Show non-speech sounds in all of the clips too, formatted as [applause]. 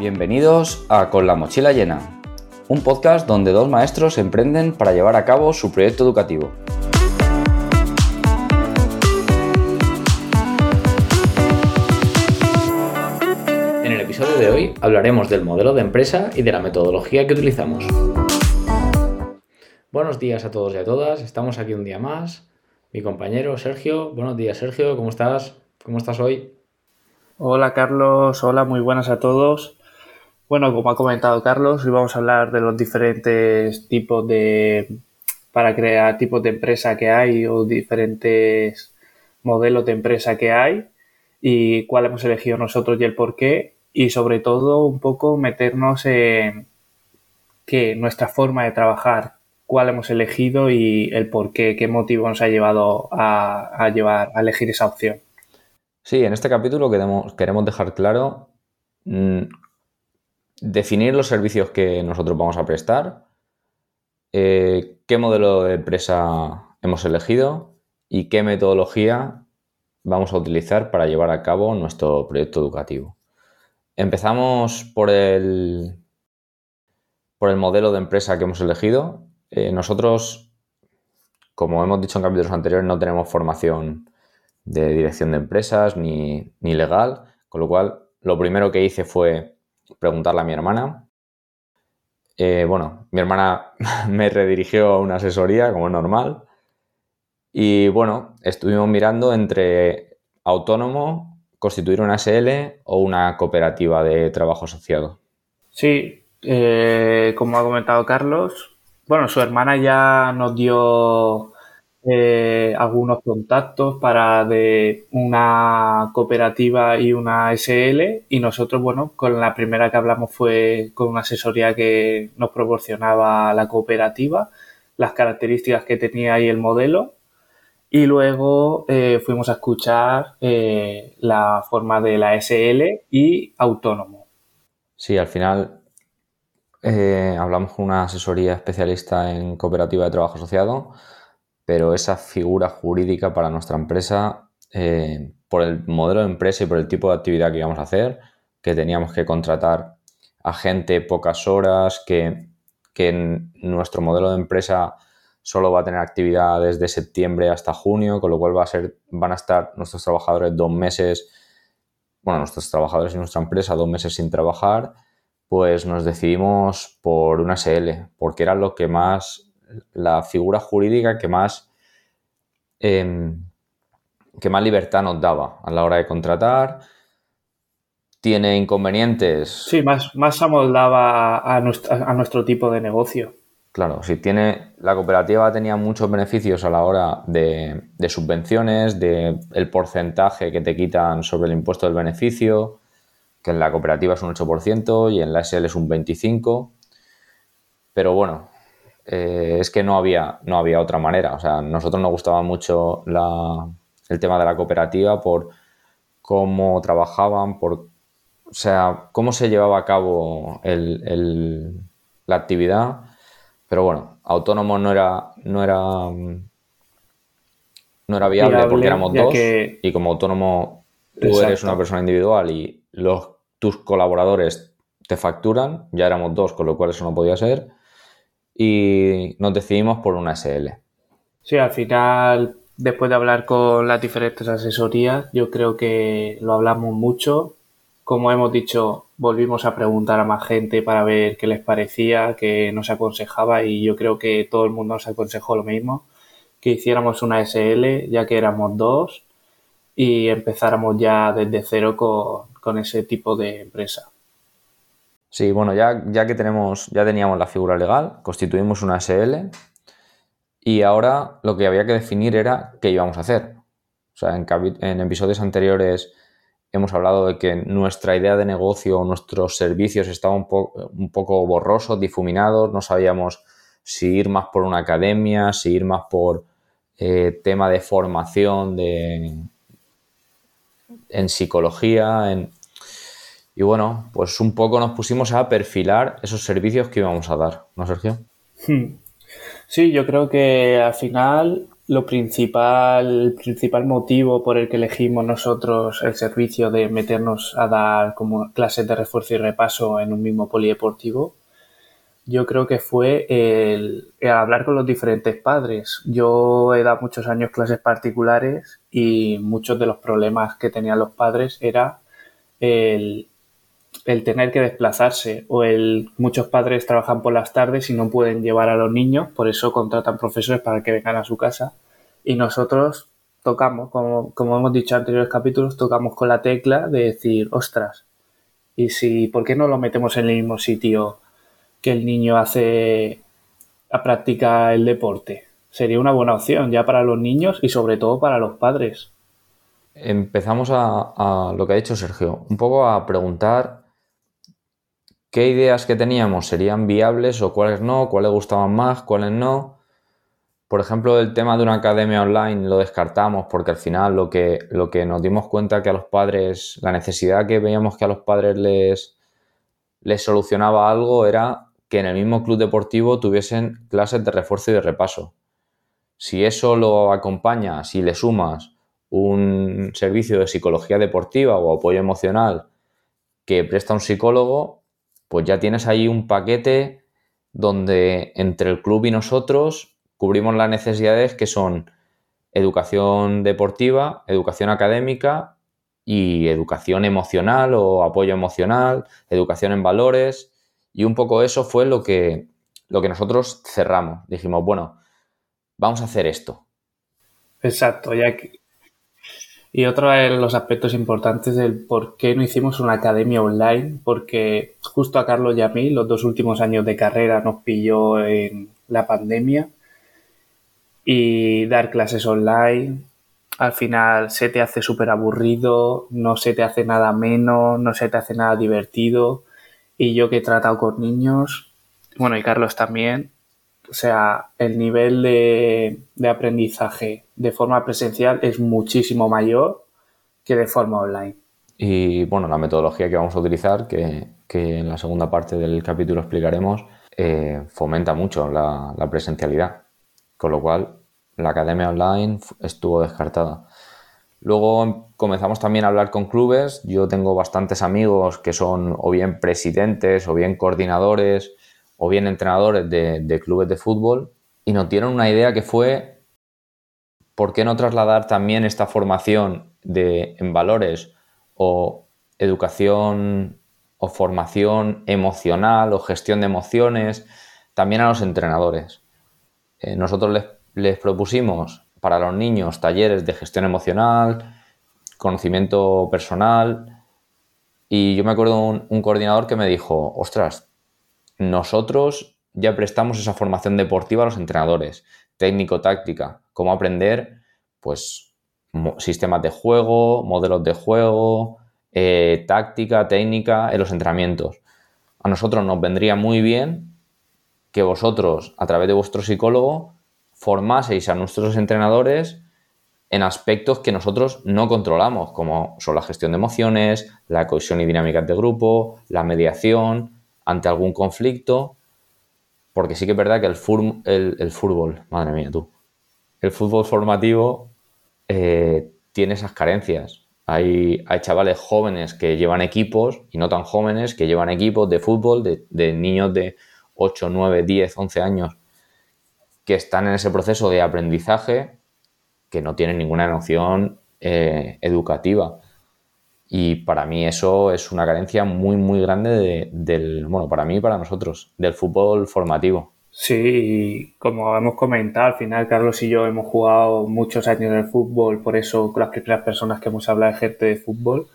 Bienvenidos a Con la mochila llena, un podcast donde dos maestros emprenden para llevar a cabo su proyecto educativo. En el episodio de hoy hablaremos del modelo de empresa y de la metodología que utilizamos. Buenos días a todos y a todas, estamos aquí un día más. Mi compañero Sergio, buenos días Sergio, ¿cómo estás? ¿Cómo estás hoy? Hola Carlos, hola, muy buenas a todos. Bueno, como ha comentado Carlos, hoy vamos a hablar de los diferentes tipos de, para crear tipos de empresa que hay o diferentes modelos de empresa que hay y cuál hemos elegido nosotros y el por qué y sobre todo un poco meternos en que nuestra forma de trabajar, cuál hemos elegido y el por qué, qué motivo nos ha llevado a, llevar a elegir esa opción. Sí, en este capítulo queremos, queremos dejar claro mm, definir los servicios que nosotros vamos a prestar, eh, qué modelo de empresa hemos elegido y qué metodología vamos a utilizar para llevar a cabo nuestro proyecto educativo. Empezamos por el, por el modelo de empresa que hemos elegido. Eh, nosotros, como hemos dicho en capítulos anteriores, no tenemos formación de dirección de empresas ni, ni legal, con lo cual lo primero que hice fue preguntarle a mi hermana. Eh, bueno, mi hermana [laughs] me redirigió a una asesoría, como es normal. Y bueno, estuvimos mirando entre autónomo, constituir una SL o una cooperativa de trabajo asociado. Sí, eh, como ha comentado Carlos, bueno, su hermana ya nos dio eh, algunos contactos para de una cooperativa y una SL y nosotros, bueno, con la primera que hablamos fue con una asesoría que nos proporcionaba la cooperativa, las características que tenía y el modelo. Y luego eh, fuimos a escuchar eh, la forma de la SL y autónomo. Sí, al final hablamos con una asesoría especialista en cooperativa de trabajo asociado pero esa figura jurídica para nuestra empresa, eh, por el modelo de empresa y por el tipo de actividad que íbamos a hacer, que teníamos que contratar a gente pocas horas, que, en nuestro modelo de empresa solo va a tener actividad desde septiembre hasta junio, con lo cual va a ser, van a estar nuestros trabajadores dos meses, bueno, nuestros trabajadores y nuestra empresa dos meses sin trabajar, pues nos decidimos por una SL, porque era lo que más la figura jurídica que más, em, que más libertad nos daba a la hora de contratar. Tiene inconvenientes. Sí, más, más amoldaba a nuestro, tipo de negocio. Claro, si tiene. La cooperativa tenía muchos beneficios a la hora de, de subvenciones, de el porcentaje que te quitan sobre el impuesto del beneficio, que en la cooperativa es un 8% y en la SL es un 25%. Pero bueno, eh, es que no había, no había otra manera. O sea, nosotros nos gustaba mucho el tema de la cooperativa por cómo trabajaban, por, o sea, cómo se llevaba a cabo la actividad. Pero bueno, autónomo no era, no era, no era viable, porque éramos dos y como autónomo tú eres una persona individual y los, tus colaboradores te facturan, ya éramos dos, con lo cual eso no podía ser y nos decidimos por una SL. Sí, al final, después de hablar con las diferentes asesorías, yo creo que lo hablamos mucho. Como hemos dicho, volvimos a preguntar a más gente para ver qué les parecía, qué nos aconsejaba y yo creo que todo el mundo nos aconsejó lo mismo, que hiciéramos una SL ya que éramos dos y empezáramos ya desde cero con, con ese tipo de empresa. Sí, bueno, ya, ya que tenemos, ya teníamos la figura legal, constituimos una SL y ahora lo que había que definir era qué íbamos a hacer. O sea, en, episodios anteriores hemos hablado de que nuestra idea de negocio, nuestros servicios estaban un, un poco borrosos, difuminados, no sabíamos si ir más por una academia, si ir más por eh, tema de formación de, en psicología, en, y bueno, pues un poco nos pusimos a perfilar esos servicios que íbamos a dar, ¿no, Sergio? Hmm. Sí, yo creo que al final lo principal, el principal motivo por el que elegimos nosotros el servicio de meternos a dar como clases de refuerzo y repaso en un mismo polideportivo, yo creo que fue el, hablar con los diferentes padres. Yo he dado muchos años clases particulares y muchos de los problemas que tenían los padres era el, el tener que desplazarse o el muchos padres trabajan por las tardes y no pueden llevar a los niños, por eso contratan profesores para que vengan a su casa y nosotros tocamos, como, como hemos dicho en anteriores capítulos, tocamos con la tecla de decir, ostras, y si, ¿por qué no lo metemos en el mismo sitio que el niño hace a practica el deporte? Sería una buena opción ya para los niños y sobre todo para los padres. Empezamos a, a lo que ha dicho Sergio, un poco a preguntar qué ideas que teníamos serían viables o cuáles no, cuáles gustaban más, cuáles no. Por ejemplo, el tema de una academia online lo descartamos porque al final lo que, lo que nos dimos cuenta que a los padres, la necesidad que veíamos que a los padres les, les solucionaba algo era que en el mismo club deportivo tuviesen clases de refuerzo y de repaso. Si eso lo acompaña, si le sumas un servicio de psicología deportiva o apoyo emocional que presta un psicólogo, pues ya tienes ahí un paquete donde entre el club y nosotros cubrimos las necesidades que son educación deportiva, educación académica y educación emocional o apoyo emocional, educación en valores. Y un poco eso fue lo que, lo que nosotros cerramos. Dijimos, bueno, vamos a hacer esto. Exacto, ya que, y otro de los aspectos importantes del por qué no hicimos una academia online, porque justo a Carlos y a mí los dos últimos años de carrera nos pilló en la pandemia. Y dar clases online al final se te hace súper aburrido, no se te hace nada menos, no se te hace nada divertido. Y yo que he tratado con niños, bueno y Carlos también, o sea, el nivel de, aprendizaje de forma presencial es muchísimo mayor que de forma online. Y bueno, la metodología que vamos a utilizar, que, en la segunda parte del capítulo explicaremos, eh, fomenta mucho la, presencialidad. Con lo cual, la academia online estuvo descartada. Luego comenzamos también a hablar con clubes. Yo tengo bastantes amigos que son o bien presidentes o bien coordinadores o bien entrenadores de, clubes de fútbol y nos dieron una idea que fue ¿por qué no trasladar también esta formación de, en valores o educación o formación emocional o gestión de emociones también a los entrenadores? Eh, nosotros les, propusimos para los niños talleres de gestión emocional, conocimiento personal y yo me acuerdo un, un coordinador que me dijo, ostras, nosotros ya prestamos esa formación deportiva a los entrenadores, técnico-táctica, cómo aprender, pues, sistemas de juego, modelos de juego, eh, táctica, técnica en los entrenamientos. A nosotros nos vendría muy bien que vosotros, a través de vuestro psicólogo, formaseis a nuestros entrenadores en aspectos que nosotros no controlamos, como son la gestión de emociones, la cohesión y dinámicas de grupo, la mediación, ante algún conflicto, porque sí que es verdad que el, fútbol, madre mía tú, el fútbol formativo eh, tiene esas carencias. Hay, hay, chavales jóvenes que llevan equipos y no tan jóvenes que llevan equipos de fútbol de, niños de 8, 9, 10, 11 años que están en ese proceso de aprendizaje que no tienen ninguna noción eh, educativa. Y para mí eso es una carencia muy, muy grande del, bueno, para mí y para nosotros, del fútbol formativo. Sí, como hemos comentado, al final Carlos y yo hemos jugado muchos años en fútbol, por eso con las primeras personas que hemos hablado gente de fútbol,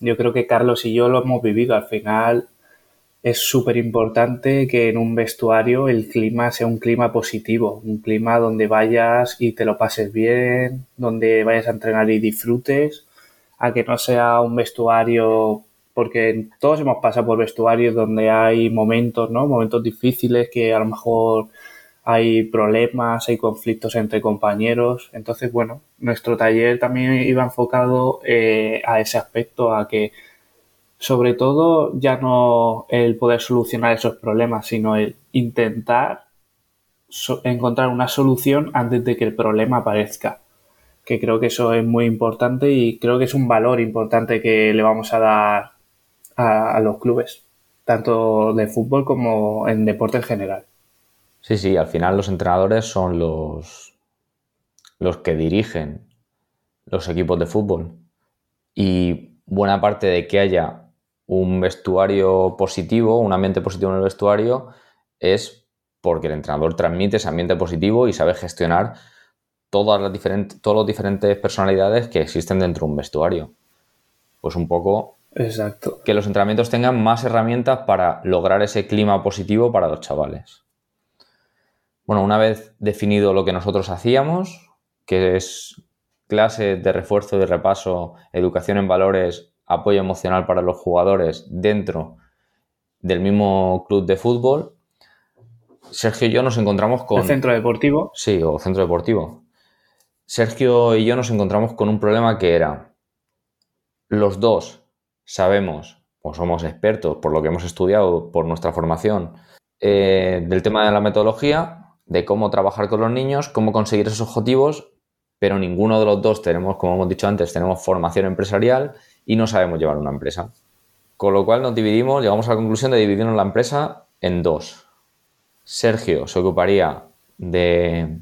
yo creo que Carlos y yo lo hemos vivido. Al final es súper importante que en un vestuario el clima sea un clima positivo, un clima donde vayas y te lo pases bien, donde vayas a entrenar y disfrutes a que no sea un vestuario, porque todos hemos pasado por vestuarios donde hay momentos, ¿no? Momentos difíciles que a lo mejor hay problemas, hay conflictos entre compañeros. Entonces, bueno, nuestro taller también iba enfocado eh, a ese aspecto, a que sobre todo ya no el poder solucionar esos problemas, sino el intentar encontrar una solución antes de que el problema aparezca. Que creo que eso es muy importante y creo que es un valor importante que le vamos a dar a, los clubes, tanto de fútbol como en deporte en general. Sí, sí, al final los entrenadores son los, los que dirigen los equipos de fútbol. Y buena parte de que haya un vestuario positivo, un ambiente positivo en el vestuario, es porque el entrenador transmite ese ambiente positivo y sabe gestionar todas las diferentes, todas las diferentes personalidades que existen dentro de un vestuario. Pues un poco Exacto. que los entrenamientos tengan más herramientas para lograr ese clima positivo para los chavales. Bueno, una vez definido lo que nosotros hacíamos, que es clase de refuerzo y de repaso, educación en valores, apoyo emocional para los jugadores dentro del mismo club de fútbol, Sergio y yo nos encontramos con... El centro deportivo. Sí, o centro deportivo. Sergio y yo nos encontramos con un problema que era, los dos sabemos, o somos expertos por lo que hemos estudiado, por nuestra formación, eh, del tema de la metodología, de cómo trabajar con los niños, cómo conseguir esos objetivos, pero ninguno de los dos tenemos, como hemos dicho antes, tenemos formación empresarial y no sabemos llevar una empresa. Con lo cual nos dividimos, llegamos a la conclusión de dividirnos la empresa en dos. Sergio se ocuparía de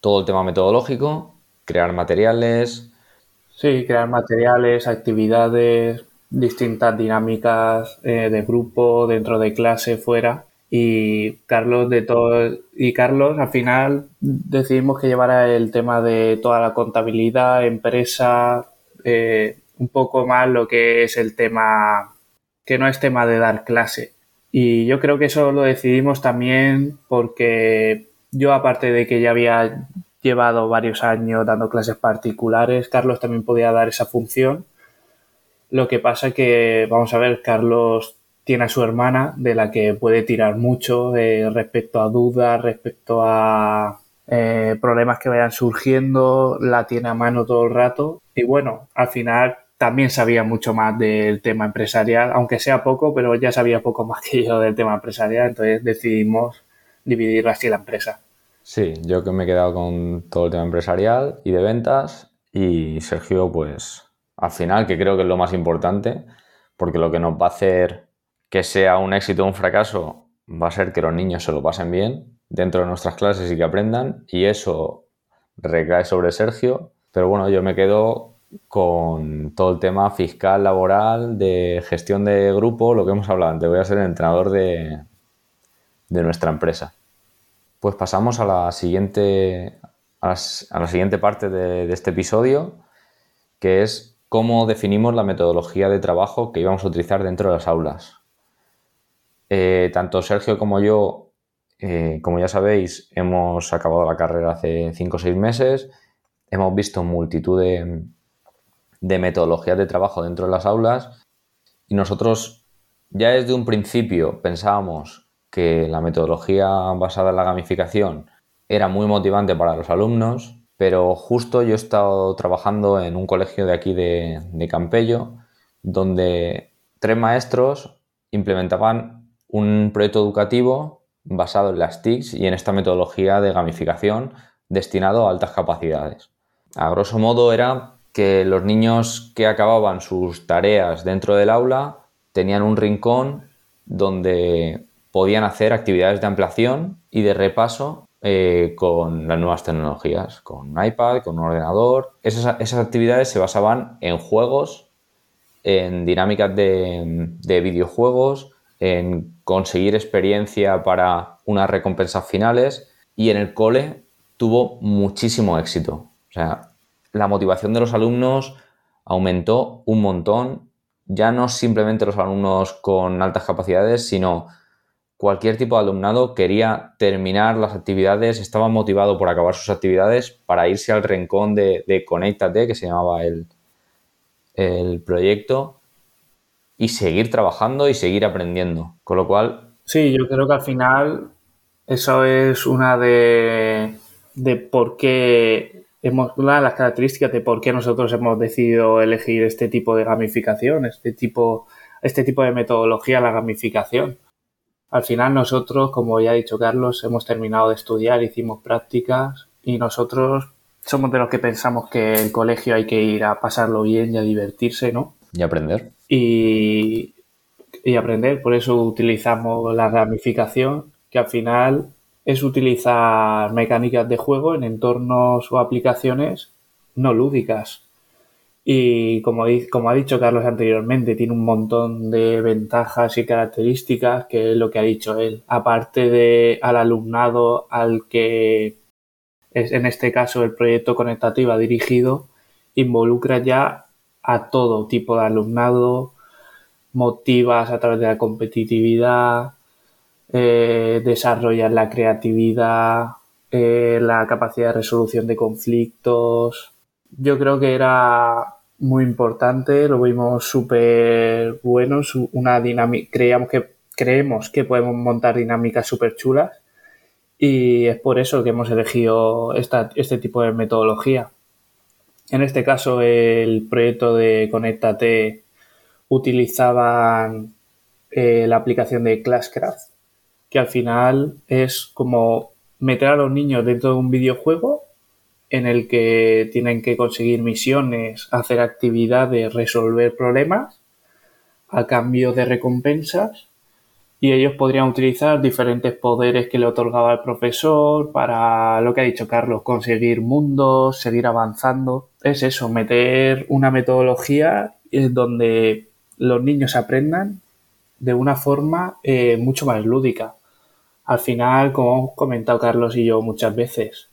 todo el tema metodológico, crear materiales. Sí, crear materiales, actividades, distintas dinámicas eh, de grupo, dentro de clase, fuera y Carlos de todo y Carlos al final decidimos que llevara el tema de toda la contabilidad, empresa, eh, un poco más lo que es el tema que no es tema de dar clase. Y yo creo que eso lo decidimos también porque yo aparte de que ya había llevado varios años dando clases particulares, Carlos también podía dar esa función. Lo que pasa que, vamos a ver, Carlos tiene a su hermana de la que puede tirar mucho respecto a dudas, respecto a eh, problemas que vayan surgiendo, la tiene a mano todo el rato y bueno, al final también sabía mucho más del tema empresarial, aunque sea poco, pero ya sabía poco más que yo del tema empresarial, entonces decidimos dividir así la empresa. Sí, yo que me he quedado con todo el tema empresarial y de ventas y Sergio pues al final, que creo que es lo más importante, porque lo que nos va a hacer que sea un éxito o un fracaso va a ser que los niños se lo pasen bien dentro de nuestras clases y que aprendan y eso recae sobre Sergio. Pero bueno, yo me quedo con todo el tema fiscal, laboral, de gestión de grupo, lo que hemos hablado antes. Voy a ser el entrenador de, de nuestra empresa. Pues pasamos a la siguiente, a la, siguiente parte de, este episodio, que es cómo definimos la metodología de trabajo que íbamos a utilizar dentro de las aulas. Eh, tanto Sergio como yo, eh, como ya sabéis, hemos acabado la carrera hace 5 o 6 meses, hemos visto multitud de, de metodologías de trabajo dentro de las aulas y nosotros ya desde un principio pensábamos que la metodología basada en la gamificación era muy motivante para los alumnos, pero justo yo he estado trabajando en un colegio de aquí de, Campello, donde tres maestros implementaban un proyecto educativo basado en las TICs y en esta metodología de gamificación destinado a altas capacidades. A grosso modo era que los niños que acababan sus tareas dentro del aula tenían un rincón donde podían hacer actividades de ampliación y de repaso eh, con las nuevas tecnologías, con un iPad, con un ordenador. Esas, actividades se basaban en juegos, en dinámicas de videojuegos, en conseguir experiencia para unas recompensas finales y en el cole tuvo muchísimo éxito. O sea, la motivación de los alumnos aumentó un montón, ya no simplemente los alumnos con altas capacidades, sino cualquier tipo de alumnado quería terminar las actividades, estaba motivado por acabar sus actividades para irse al rincón de, de Conéctate, que se llamaba el, el proyecto, y seguir trabajando y seguir aprendiendo. Con lo cual... Sí, yo creo que al final eso es una de, de por qué hemos, una de las características de por qué nosotros hemos decidido elegir este tipo de gamificación, este tipo, este tipo de metodología, la gamificación. Al final nosotros, como ya ha dicho Carlos, hemos terminado de estudiar, hicimos prácticas y nosotros somos de los que pensamos que el colegio hay que ir a pasarlo bien y a divertirse, ¿no? Y aprender. Y, y aprender, por eso utilizamos la ramificación, que al final es utilizar mecánicas de juego en entornos o aplicaciones no lúdicas. Y como, ha dicho Carlos anteriormente, tiene un montón de ventajas y características, que es lo que ha dicho él. Aparte de al alumnado al que es en este caso el proyecto conectativa dirigido, involucra ya a todo tipo de alumnado, motivas a través de la competitividad, eh, desarrollar la creatividad, eh, la capacidad de resolución de conflictos. Yo creo que era muy importante, lo vimos súper bueno, una dinámica, que, creemos que podemos montar dinámicas súper chulas y es por eso que hemos elegido esta, este tipo de metodología. En este caso, el proyecto de Conectate utilizaban eh, la aplicación de Classcraft, que al final es como meter a los niños dentro de un videojuego en el que tienen que conseguir misiones, hacer actividades, resolver problemas a cambio de recompensas y ellos podrían utilizar diferentes poderes que le otorgaba el profesor para lo que ha dicho Carlos, conseguir mundos, seguir avanzando. Es eso, meter una metodología donde los niños aprendan de una forma eh, mucho más lúdica al final, como hemos comentado Carlos y yo muchas veces,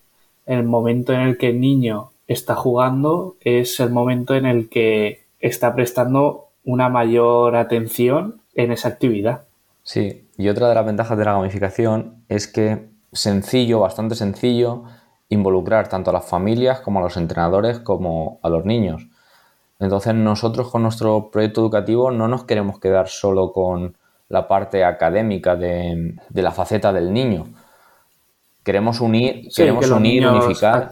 el momento en el que el niño está jugando es el momento en el que está prestando una mayor atención en esa actividad. Sí, y otra de las ventajas de la gamificación es que sencillo, bastante sencillo, involucrar tanto a las familias como a los entrenadores como a los niños. Entonces nosotros con nuestro proyecto educativo no nos queremos quedar solo con la parte académica de, la faceta del niño. Queremos unir, queremos unir, unificar.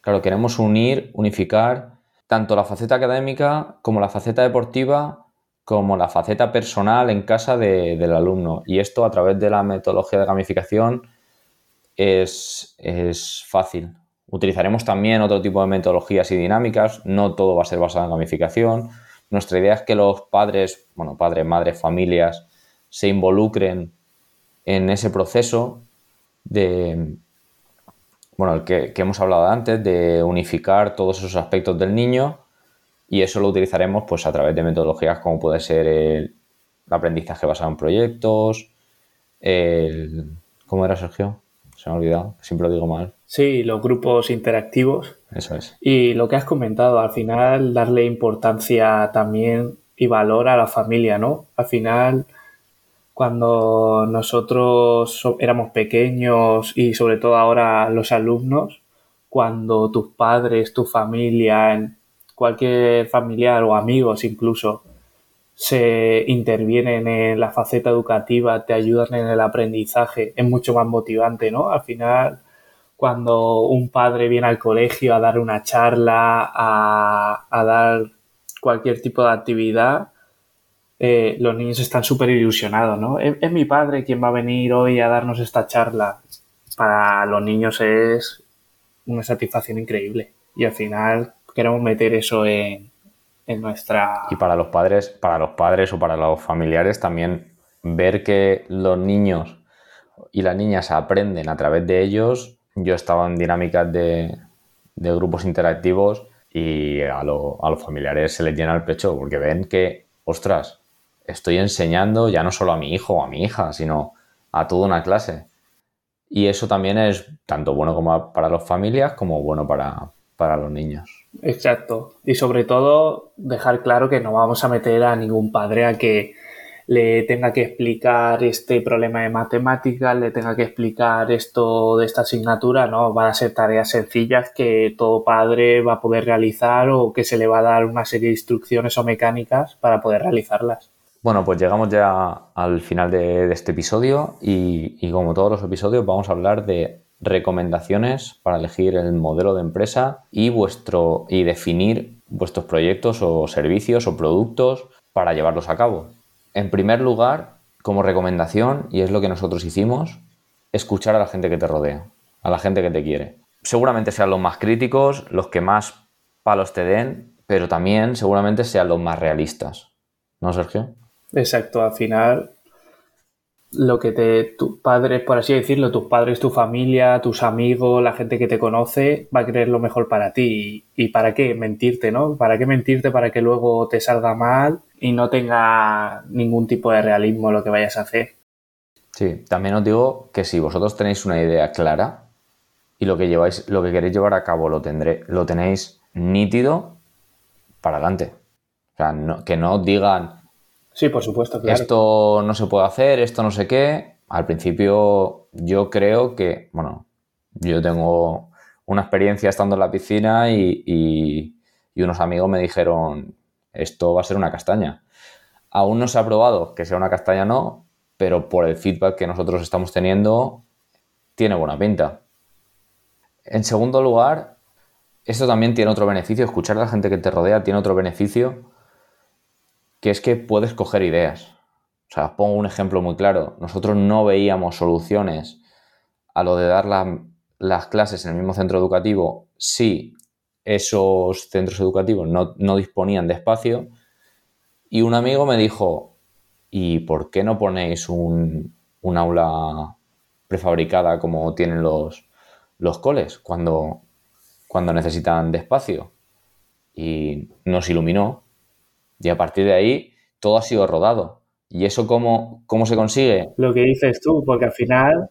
Claro, queremos unir, unificar tanto la faceta académica como la faceta deportiva, como la faceta personal en casa del alumno. Y esto a través de la metodología de gamificación es, es fácil. Utilizaremos también otro tipo de metodologías y dinámicas, no todo va a ser basado en gamificación nuestra idea es que los padres, bueno, padres, madres, familias, se involucren en ese proceso de, bueno, el que, hemos hablado antes, de unificar todos esos aspectos del niño y eso lo utilizaremos pues a través de metodologías como puede ser el, aprendizaje basado en proyectos, el... ¿Cómo era, Sergio? Se me ha olvidado, siempre lo digo mal. Sí, los grupos interactivos. Eso es. Y lo que has comentado, al final darle importancia también y valor a la familia, ¿no? Al final, cuando nosotros éramos pequeños y sobre todo ahora los alumnos, cuando tus padres, tu familia, cualquier familiar o amigos incluso se intervienen en la faceta educativa, te ayudan en el aprendizaje, es mucho más motivante, ¿no? Al final cuando un padre viene al colegio a dar una charla, a, dar cualquier tipo de actividad, eh, los niños están súper ilusionados, ¿no? Es, mi padre quien va a venir hoy a darnos esta charla. Para los niños es una satisfacción increíble. Y al final queremos meter eso en, en nuestra. Y para los padres, para los padres o para los familiares también ver que los niños y las niñas aprenden a través de ellos yo estaba en dinámicas de, grupos interactivos y a, los familiares se les llena el pecho porque ven que, ostras, estoy enseñando ya no solo a mi hijo o a mi hija, sino a toda una clase. Y eso también es tanto bueno como para las familias como bueno para, para los niños. Exacto. Y sobre todo dejar claro que no vamos a meter a ningún padre a que le tenga que explicar este problema de matemáticas, le tenga que explicar esto de esta asignatura, no, van a ser tareas sencillas que todo padre va a poder realizar o que se le va a dar una serie de instrucciones o mecánicas para poder realizarlas. Bueno, pues llegamos ya al final de, este episodio y, y como todos los episodios vamos a hablar de recomendaciones para elegir el modelo de empresa y vuestro y definir vuestros proyectos o servicios o productos para llevarlos a cabo. En primer lugar, como recomendación, y es lo que nosotros hicimos, escuchar a la gente que te rodea, a la gente que te quiere. Seguramente sean los más críticos, los que más palos te den, pero también seguramente sean los más realistas. ¿No, Sergio? Exacto, al final lo que te, tus padres, por así decirlo, tus padres, tu familia, tus amigos, la gente que te conoce, va a querer lo mejor para ti. ¿Y, para qué? Mentirte, ¿no? ¿Para qué mentirte para que luego te salga mal y no tenga ningún tipo de realismo lo que vayas a hacer? Sí, también os digo que si vosotros tenéis una idea clara y lo que lleváis, lo que queréis llevar a cabo lo tendré, lo tenéis nítido, para adelante. O sea, que no digan, Sí, por supuesto. Esto no se puede hacer, esto no sé qué. Al principio yo creo que, bueno, yo tengo una experiencia estando en la piscina y, unos amigos me dijeron, esto va a ser una castaña. Aún no se ha probado que sea una castaña no, pero por el feedback que nosotros estamos teniendo, tiene buena pinta. En segundo lugar, esto también tiene otro beneficio, escuchar a la gente que te rodea tiene otro beneficio que es que puedes coger ideas. O sea, pongo un ejemplo muy claro. Nosotros no veíamos soluciones a lo de dar las clases en el mismo centro educativo si esos centros educativos no, disponían de espacio. Y un amigo me dijo, ¿y por qué no ponéis un, aula prefabricada como tienen los, los coles cuando, cuando necesitan de espacio? Y nos iluminó y a partir de ahí todo ha sido rodado. ¿Y eso cómo, cómo se consigue? Lo que dices tú, porque al final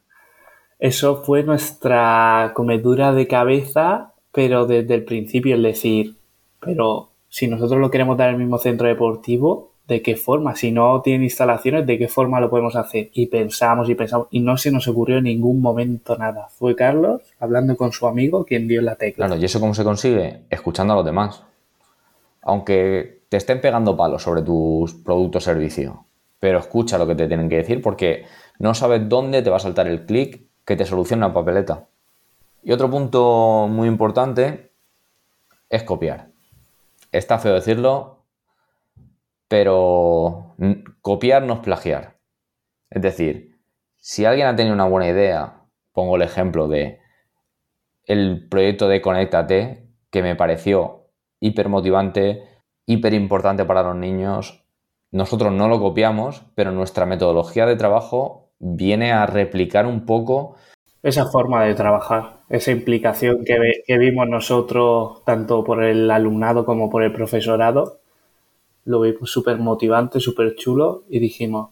eso fue nuestra comedura de cabeza, pero desde el principio, es decir, pero si nosotros lo queremos dar en el mismo centro deportivo, ¿de qué forma? Si no tiene instalaciones, ¿de qué forma lo podemos hacer? Y pensamos y pensamos, y no se nos ocurrió en ningún momento nada. Fue Carlos hablando con su amigo quien dio la tecla. Claro, ¿y eso cómo se consigue? Escuchando a los demás. Aunque te estén pegando palos sobre tus productos o servicio, pero escucha lo que te tienen que decir porque no sabes dónde te va a saltar el clic que te soluciona la papeleta. Y otro punto muy importante es copiar. Está feo decirlo, pero copiar no es plagiar. Es decir, si alguien ha tenido una buena idea, pongo el ejemplo de el proyecto de Conéctate, que me pareció hiper motivante, hiper importante para los niños. Nosotros no lo copiamos, pero nuestra metodología de trabajo viene a replicar un poco esa forma de trabajar, esa implicación que, vimos nosotros, tanto por el alumnado como por el profesorado, lo vimos súper motivante, súper chulo y dijimos,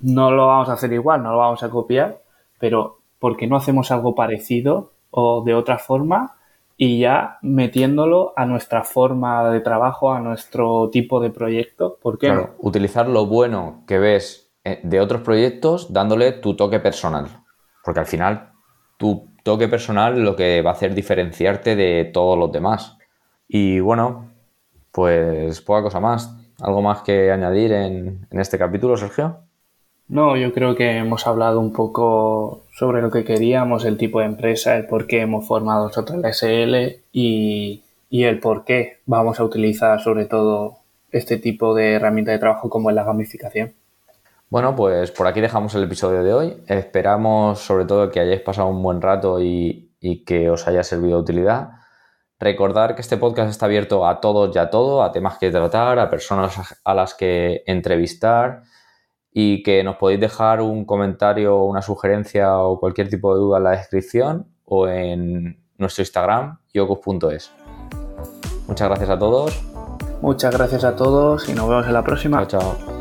no lo vamos a hacer igual, no lo vamos a copiar, pero ¿por qué no hacemos algo parecido o de otra forma y ya metiéndolo a nuestra forma de trabajo, a nuestro tipo de proyecto. ¿Por qué no? Utilizar lo bueno que ves eh, de otros proyectos dándole tu toque personal. Porque al final tu toque personal es lo que va a hacer diferenciarte de todos los demás. Y bueno, pues poca cosa más. ¿Algo más que añadir en, en este capítulo, Sergio? No, yo creo que hemos hablado un poco sobre lo que queríamos, el tipo de empresa, el por qué hemos formado nosotros la SL y, el por qué vamos a utilizar sobre todo este tipo de herramienta de trabajo como es la gamificación. Bueno, pues por aquí dejamos el episodio de hoy. Esperamos sobre todo que hayáis pasado un buen rato y, y que os haya servido de utilidad. Recordar que este podcast está abierto a todos y a todo, a temas que tratar, a personas a las que entrevistar y que nos podéis dejar un comentario, una sugerencia o cualquier tipo de duda en la descripción o en nuestro Instagram, yocos.es. Muchas gracias a todos. Muchas gracias a todos y nos vemos en la próxima. Chao, chao.